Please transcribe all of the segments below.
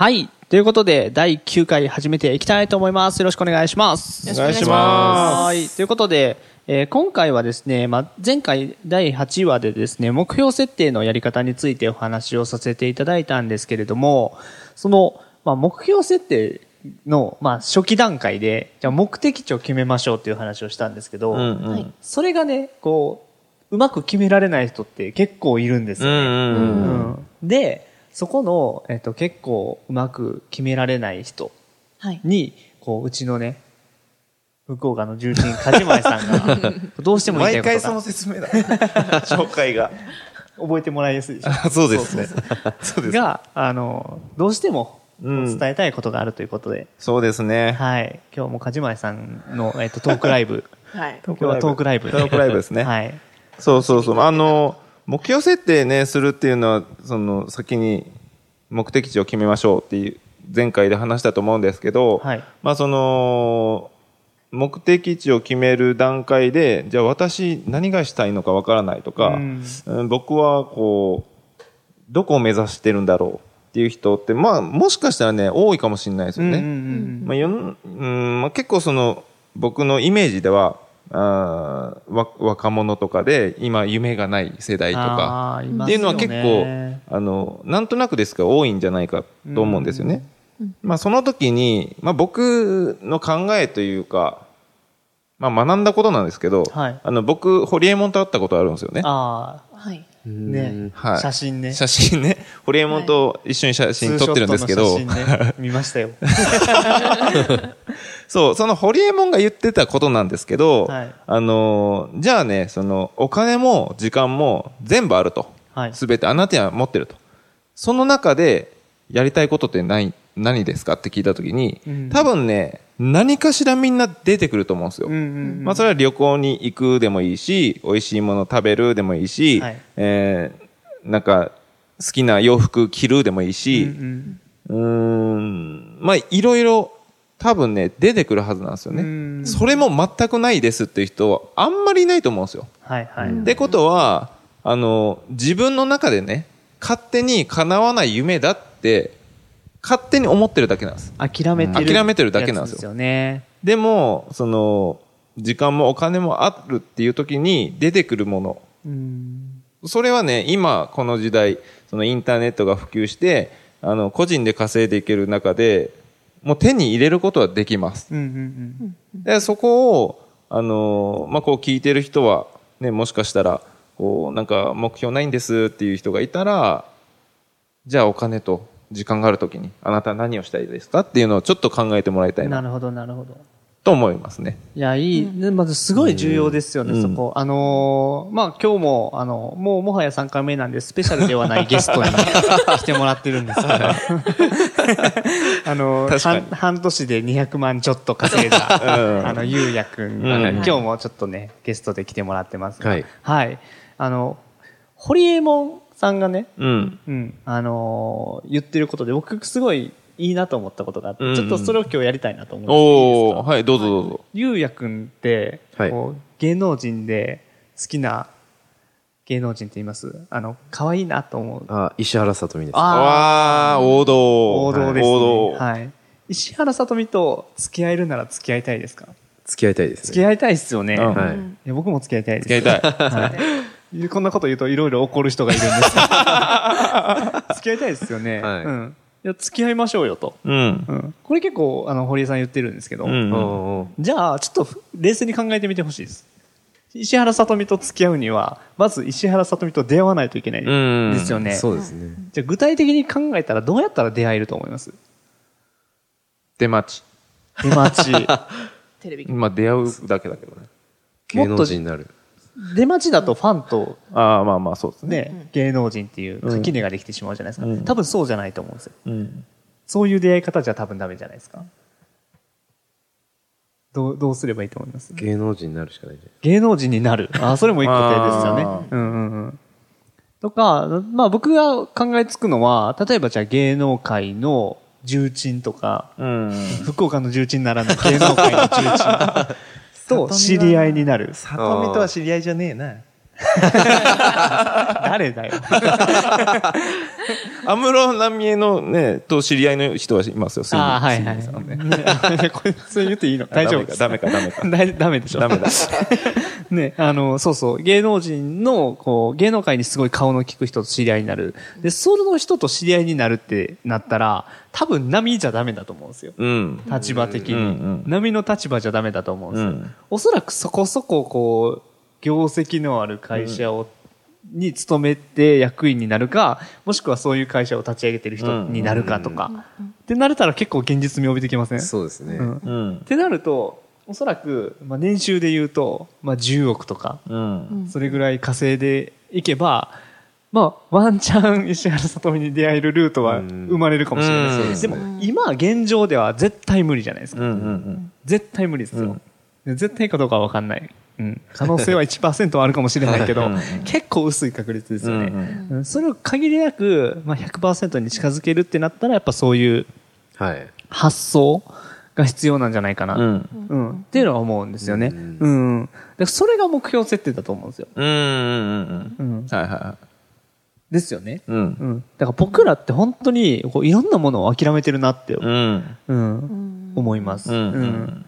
はい。ということで、第9回始めていきたいと思います。よろしくお願いします。お願いしますはい。ということで、えー今回はですね、まあ、前回第8話でですね、目標設定のやり方についてお話をさせていただいたんですけれども、その、まあ、目標設定の、まあ、初期段階で、じゃあ目的地を決めましょうっていう話をしたんですけど、うんうんはいそれがね、こう、うまく決められない人って結構いるんですよね。うんうんうんうんで、そこの、えっと、結構うまく決められない人はいに、こう、うちのね、福岡の重鎮、梶前さんが、どうしても言いたいことが毎回その説明だ。紹介が。覚えてもらいやすいでしょ。あ そうですね。そうです。が、あの、どうしてもうん伝えたいことがあるということで、そうですね。はい。今日も梶前さんの、えっと、トークライブ。はい今日はトークライブで。トークライブですねはい。そうそうそう。あの、目標設定ね、するっていうのは、その、先に目的地を決めましょうっていう、前回で話したと思うんですけど、はい。まあその、目的地を決める段階で、じゃあ私何がしたいのかわからないとか、うん。うん僕はこう、どこを目指してるんだろうっていう人って、まあもしかしたらね、多いかもしれないですよね。ま結構その僕のイメージではあ若者とかで今夢がない世代とか。っていうのは結構あのなんとなくですが多いんじゃないかと思うんですよね。まあ、その時に、まあ、僕の考えというか、まあ、学んだことなんですけど、はい。あの僕ホリエモンと会ったことあるんですよね。あはい。あ、ね、はい。写真ね。写真ね。ホリエモンと一緒に写真撮ってるんですけど、ツーショットの写真ね、見ましたよ。そう、そのホリエモンが言ってたことなんですけど、はい。あのー、じゃあね、その、お金も時間も全部あると。はい。すべてあなたには持ってると。その中で、やりたいことって何、何ですかって聞いたときに、うん。多分ね、何かしらみんな出てくると思うんですよ。うんうんまあ、それは旅行に行くでもいいし、美味しいもの食べるでもいいし、はい。えー、なんか、好きな洋服着るでもいいし、うんうん。ん、まあ、いろいろ多分ね、出てくるはずなんですようね。んそれも全くないですっていう人はあんまりいないと思うんですよ。はいはい。ってことは、あの、自分の中でね、勝手に叶わない夢だって、勝手に思ってるだけなんです。諦めてる。諦めてるだけなんですよやつよね。でも、その、時間もお金もあるっていう時に出てくるもの。うん。それはね、今、この時代、そのインターネットが普及して、あの、個人で稼いでいける中で、もう手に入れることはできます。で、そこを、あの、まあ、こう聞いてる人は、ね、もしかしたら、こう、なんか目標ないんですっていう人がいたら、じゃあお金と時間があるときに、あなたは何をしたいですかっていうのをちょっと考えてもらいたいななるほどなるほど。と思いますね。いや、いい。ねまずすごい重要ですよね、うんそこ。あのーまあ、今日も、あの、もうもはや3回目なんで、スペシャルではないゲストに 来てもらってるんですけど、あの半、半年で200万ちょっと稼いだ、うんあの、ゆうやくん、うん今日もちょっとね、ゲストで来てもらってますがはい。はい。あの、ホリエモンさんがね、うん。うん、あのー言ってることで、僕すごいいいなと思ったことがあって、うんちょっとそれを今日やりたいなと思うんですけどいいですかおー、はい、どうぞどうぞ。ゆうやくんって、はいこう芸能人で好きな芸能人って言います？あの、可愛いなと思う。あ、石原さとみです。わー、王道。王道です、ね。王道。はい。石原さとみと付き合えるなら付き合いたいですか？付き合いたいですね。付き合いたいですよね。うんはい。いや僕も付き合いたいです。付き合いたい。はい。こんなこと言うといろいろ怒る人がいるんです 付き合いたいですよね。はいうん。いや、付き合いましょうよと。うん。うん。これ結構、あの、堀江さん言ってるんですけど、うん。じゃあ、ちょっと冷静に考えてみてほしいです。石原さとみと付き合うには、まず石原さとみと出会わないといけないうんですよね。そうですね。じゃあ具体的に考えたらどうやったら出会えると思います？出待ち。出待ち。テレビまあ、出会うだけだけどね。芸能人になる。出待ちだとファンとああ、まあまあそうですね。ね、芸能人っていう垣根ができてしまうじゃないですか。うん多分そうじゃないと思うんですよ。うん。そういう出会い方じゃ多分ダメじゃないですか。どう、どうすればいいと思います？芸能人になるしかないじゃ芸能人になる。あ、それも一個手ですよねあ。うんうんうん。とか、まあ僕が考えつくのは、例えばじゃあ芸能界の重鎮とか、うん。福岡の重鎮ならぬ芸能界の重鎮 と知り合いになる。里見とは知り合いじゃねえな。誰だよ。安室奈美恵のね、と知り合いの人はいますよ。すぐああ、はいはい。ねねこれ、それ言っていいの？大丈夫ですダメか、ダメか。ダメでしょダメだ。ね、あの、そうそう、芸能人の、こう、芸能界にすごい顔の利く人と知り合いになる。で、その人と知り合いになるってなったら、多分波じゃダメだと思うんですよ。うん。立場的に。うんうん波の立場じゃダメだと思うんですよ。うんおそらくそこそこ、こう、業績のある会社を、に勤めて役員になるか、もしくはそういう会社を立ち上げてる人になるかとか。ってなれたら結構現実味を帯びてきません？ん。そうですね。うんうんっ。てなると、おそらく、まあ、年収で言うと、まあ、10億とか、うん。それぐらい稼いでいけば、まあ、ワンチャン石原さとみに出会えるルートはうん生まれるかもしれないです。でうんも、今、現状では絶対無理じゃないですか。うんうん絶対無理ですよ。で絶対かどうかは分かんない。うん。可能性は1%はあるかもしれないけどうん、結構薄い確率ですよね。うんうんそれを限りなく、まあ、100%に近づけるってなったら、やっぱそういうはい。発想が必要なんじゃないかな。うん。うん。っていうのは思うんですよね。ううんん。でそれが目標設定だと思うんですよ。うん。うん。うん。うん。はいはいはですよね。い。うん。うん。だから僕らって本当に、こういろんなものを諦めてるなって、うん。うん、思います。うんうん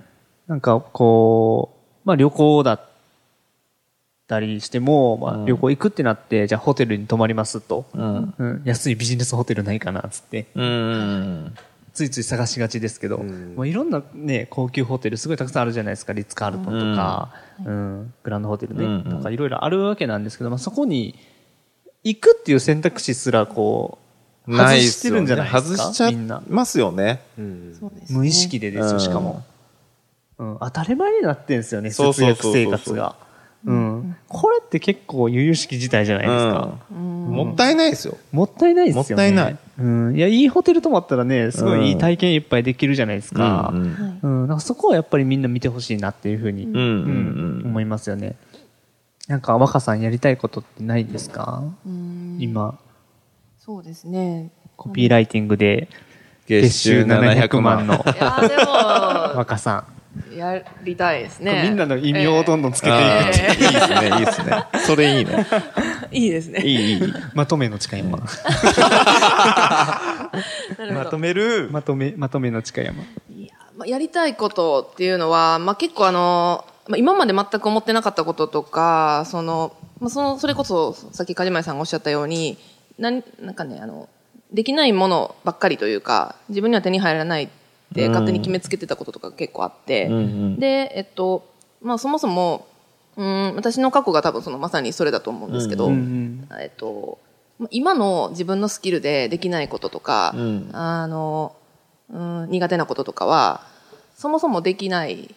なんかこう、まあ旅行だったりしても、まうんあ旅行行くってなって、じゃあホテルに泊まりますと。うん。うん、安いビジネスホテルないかな、つって。うん。ついつい探しがちですけど、うんもういろんなね、高級ホテルすごいたくさんあるじゃないですか。リッツ・カールトンとか、うん、グランドホテルね、うんとかいろいろあるわけなんですけど、まあそこに行くっていう選択肢すらこう、外ないっしてるんじゃないですか外しちゃい。ますよね。うん。無意識でですよ、うんしかも。うん、当たり前になってんですよね、節約生活が。うん。これって結構由々しき事態じゃないですか。うんもったいないですよ。もったいないですよね。もったいない。うん。いや、いいホテル泊まったらね、すごいいい体験いっぱいできるじゃないですか。ううんん。うん。なんかそこはやっぱりみんな見てほしいなっていうふうに、うん。うん。思いますよね。なんか、若さんやりたいことってないですか？うん今、そうですねコピーライティングで月収700万の若さん。もやりたいですねみんなの異名をどんどんつけていく。あーいいですね、いいですね。それいいね。いいですねいい、いい。まとめの近山。なるほどめるまとめ、まとめの近山。いやまあ、やりたいことっていうのは、まあ、結構あの、まあ、今まで全く思ってなかったこととか、その、まあ、その、それこそ、さっき梶前さんがおっしゃったように、なん、なんかね、あの、できないものばっかりというか、自分には手に入らないって勝手に決めつけてたこととか結構あって、うんうん。で、えっと、まあ、そもそも、うん、私の過去が多分そのまさにそれだと思うんですけど、うんうん。えっと、まあ今の自分のスキルでできないこととか、うん。あの、うん、苦手なこととかは、そもそもできない、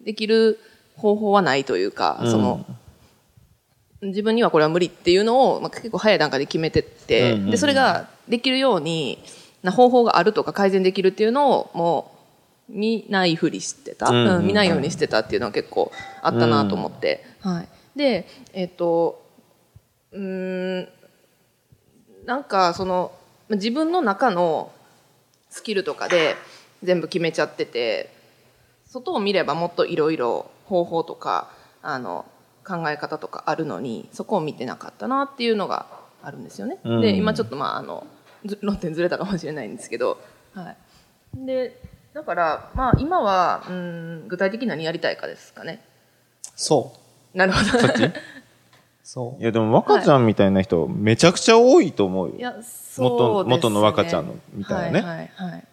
できる方法はないというか、うん。その、自分にはこれは無理っていうのを、まあ、結構早い段階で決めてって、うんうんうん。で、それができるようにな方法があるとか改善できるっていうのを、もう、見ないふりしてた、うん。うんうん見ないようにしてたっていうのは結構あったなと思って、はい。で、えっと、うーん、なんかその、ま自分の中のスキルとかで全部決めちゃってて、外を見ればもっといろいろ方法とか、あの、考え方とかあるのに、そこを見てなかったなっていうのがあるんですよね。うん。で、今ちょっとまあ、あの、ず論点ずれたかもしれないんですけど、はい。で、だから、まあ今は、うん、具体的に何やりたいかですかね。そう。なるほど。そうい。や、でも若ちゃんみたいな人、めちゃくちゃ多いと思うよ。いや、そうですね元元の若ちゃんのみたいなねはいはいはい。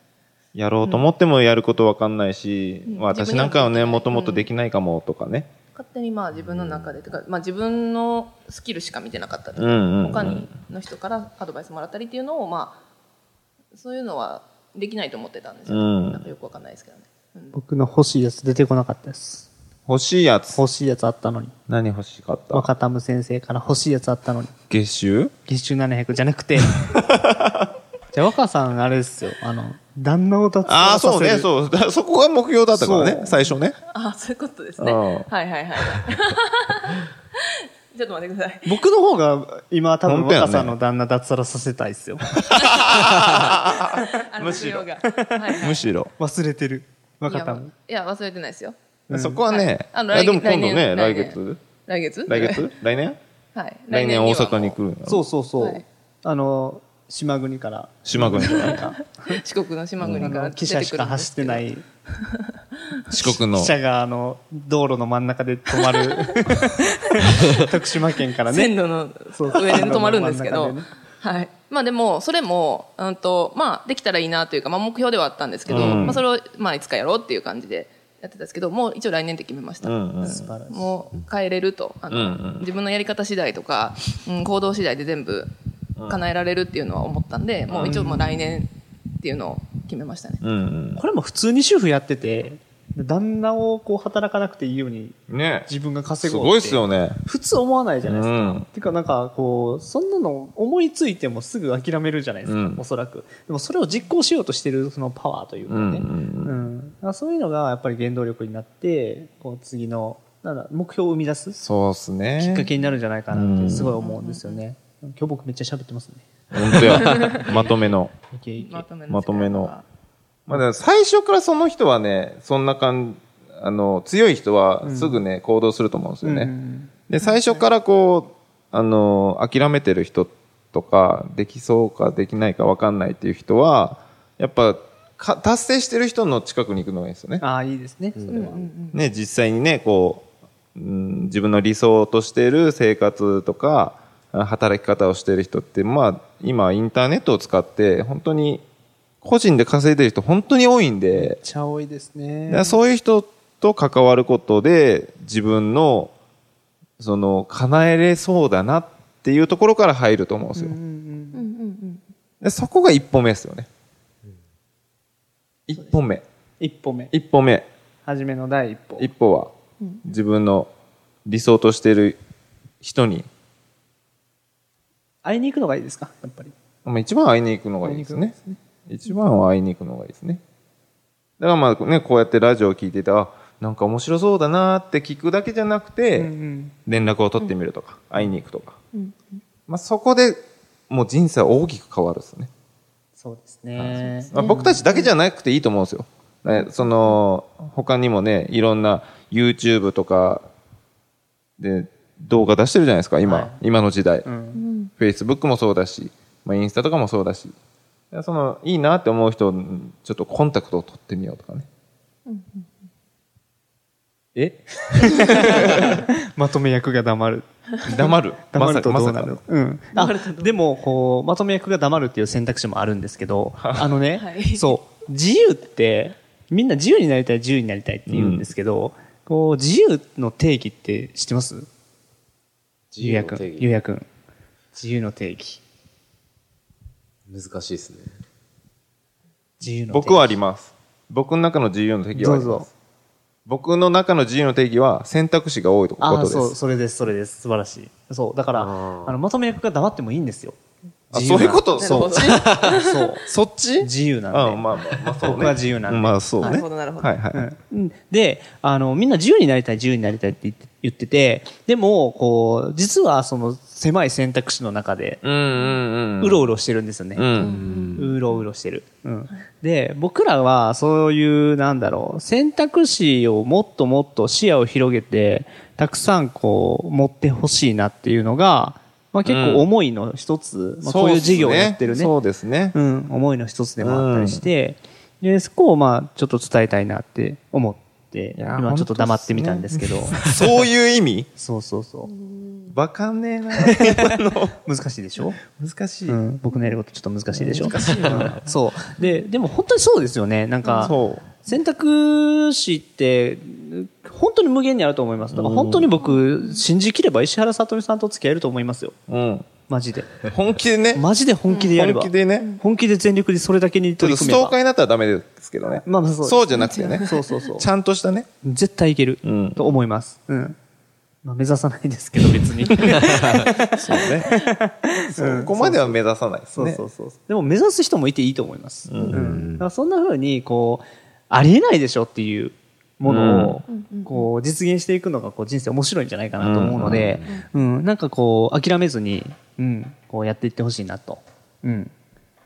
やろうと思ってもやることわかんないし、うんまあ私なんかはね、もともとできないかもとかね。勝手にまあ自分の中で、てかまあ自分のスキルしか見てなかったり、うんうんうん他にの人からアドバイスもらったりっていうのをまあそういうのはできないと思ってたんですよ、うんなんかよくわかんないですけどね、うん僕の欲しいやつ出てこなかったです。欲しいやつ？欲しいやつあったのに。何欲しかった？若田ム先生から欲しいやつあったのに。月収？月収700じゃなくて。じゃあ若さんあれですよ。あの、旦那を脱ああ、サラさせるそうね、そう。だそこが目標だったからね最初ね。あ、そういうことですね。うんはいはいはい。ちょっと待ってください。僕の方が今多分若さんの旦那脱サラさせたいですよ。むしろ需要が。はいはいむしろ。忘れてる。若田も。いや、忘れてないですよ。そこはね、はいあのでも来今度ね、来月？来月？来月？来年？はい。来年大阪にる。来るそうそうそう。はいあの、島国から。島国から。四国の島国あからの、汽車しか走ってな。い。四国の汽。車があの、道路の真ん中で止まる。徳島県からね。線路の上で止まるんですけどね。はい。まあでも、それも、うんと、まあ、できたらいいなというか、まあ目標ではあったんですけど、うんまあそれを、まあいつかやろうっていう感じでやってたんですけど、もう一応来年って決めました。うんうん素晴らしい。もう変えれると。あの、うんうん自分のやり方次第とか、うん、行動次第で全部叶えられるっていうのは思ったんで、もう一応もう来年っていうのを決めましたね。うんこれも普通に主婦やってて、旦那をこう働かなくていいようにうん。ね自分が稼すごうって。ごいっすよね。普通思わないじゃないですか。うんてかなんかこう、そんなの思いついてもすぐ諦めるじゃないですか、うんおそらく。でもそれを実行しようとしてるそのパワーというかね。うんうんうんだからそういうのがやっぱり原動力になって、こう次の、なんだ、目標を生み出すそうっすね。きっかけになるんじゃないかなっうんてすごい思うんですよね。今日僕めっちゃ喋ってますね。本当や。まとめの。いけいけ。まとめのまとめのまあ、だ最初からその人はね、そんな感じ、あの、強い人はすぐね、行動すると思うんですよね。うんで、最初からこう、あの、諦めてる人とか、できそうかできないか分かんないっていう人は、やっぱ、か達成してる人の近くに行くのがいいですよね。ああ、いいですね。それは。ね、実際にね、こう、うん、自分の理想としている生活とか、あ働き方をしている人って、まあ、今インターネットを使って、本当に、個人で稼いでる人本当に多いんでめっ、ちゃ多いですね。そういう人と関わることで、自分の、その、叶えれそうだなっていうところから入ると思うんですよ。うんうんうんうんうん。でそこが一歩目ですよね。一歩目。一歩目。一歩目。初めの第一歩。一歩は、自分の理想としている人に、会いに行くのがいいですか？やっぱり。まあ、一番会いに行くのがいいですね。一番は会いに行くのがいいですね。だからまあね、こうやってラジオを聞いてて、あ、なんか面白そうだなって聞くだけじゃなくて、うん連絡を取ってみるとか、会いに行くとか。まあ、そこでもう人生は大きく変わるですね。そうですね。まあ、僕たちだけじゃなくていいと思うんですよ。ねその、他にもね、いろんな YouTube とかで動画出してるじゃないですか、今、はい。今の時代。うん。Facebook もそうだし、まあ、インスタとかもそうだし、その、いいなって思う人、ちょっとコンタクトを取ってみようとかね。え？まとめ役が黙る。黙る？黙るとどうなる？まさかうん。あ、でも、こう、まとめ役が黙るっていう選択肢もあるんですけど、あのね、はい。そう、自由って、みんな自由になりたい、自由になりたいって言うんですけど、こう、自由の定義って知ってます？ゆうやくん。ゆうやくん。自由の定義。難しいですね。自由の定義。僕はあります。僕の中の自由の定義はありどうぞます。僕の中の自由の定義は選択肢が多いことああ、です。そう、それです、それです。素晴らしい。そう、だから、あの、まとめ役が黙ってもいいんですよ。あそういうこと？そう。そっち？そう。そっち？自由なんで。あまあまあまあそうね。僕は自由なんでまあそうね。なるほどなるほどはいはい。うんで、あの、みんな自由になりたい、自由になりたいって言って言ってて、でも、こう、実はその狭い選択肢の中で、うんうんうん。うろうろしてるんですよね。うん。うろうろしてる。うん。で、僕らはそういう、なんだろう、選択肢をもっともっと視野を広げて、たくさんこう、持ってほしいなっていうのが、まあ結構思いの一つ、まあこういう事業をやってるね。そうですね。うん、思いの一つでもあったりして、で、そこをまあ、ちょっと伝えたいなって思って、今ちょっと黙ってみたんですけど、そういう意味？そうそうそう。わかんねえな。難しいでしょ？難しい。うん、僕のやることちょっと難しいでしょ？難しいな。そう。で、でも本当にそうですよね。なんか。選択肢って、本当に無限にあると思います。だから本当に僕、信じきれば石原さとみさんと付き合えると思いますよ。うん。マジで。本気でね。マジで本気でやれば。本気でね。本気で全力でそれだけに取り組めば。カーになったらダメですけどね。まあまあそうですそうじゃなくてね。そうそうそう。ちゃんとしたね。絶対いけるうんと思います。うん。まあ目指さないですけど別に。そうね。そこまでは目指さないですね。そうそうそう。でも目指す人もいていいと思います。うん。だからそんな風に、こう、ありえないでしょっていうものを、こう、実現していくのが、こう、人生面白いんじゃないかなと思うので、うん、なんかこう、諦めずに、うん、こうやっていってほしいなと、うん、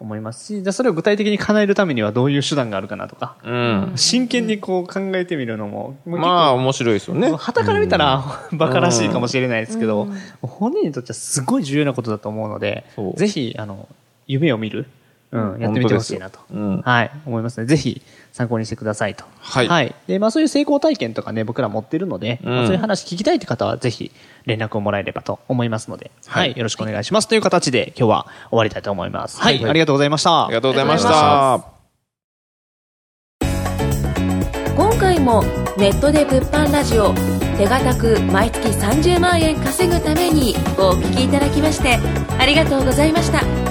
思いますし、じゃあそれを具体的に叶えるためにはどういう手段があるかなとか、うん。真剣にこう考えてみるのも、まあ、面白いですよね。旗から見たら、バカらしいかもしれないですけど、本人にとってはすごい重要なことだと思うのでぜひ、あの、夢を見る、うん、やってみてほしいなと。うん。はい、思いますので、ぜひ参考にしてくださいと。はい。で、まあそういう成功体験とかね、僕ら持ってるので、うん。まあそういう話聞きたいって方は、ぜひ連絡をもらえればと思いますので、は、はいいよろしくお願いします。という形で今日は終わりたいと思います。はい、ありがとうございました。ありがとうございましあた。今回もネットで物販ラジオ手堅く毎月30万円稼ぐためにお聞きいただきましてありがとうございました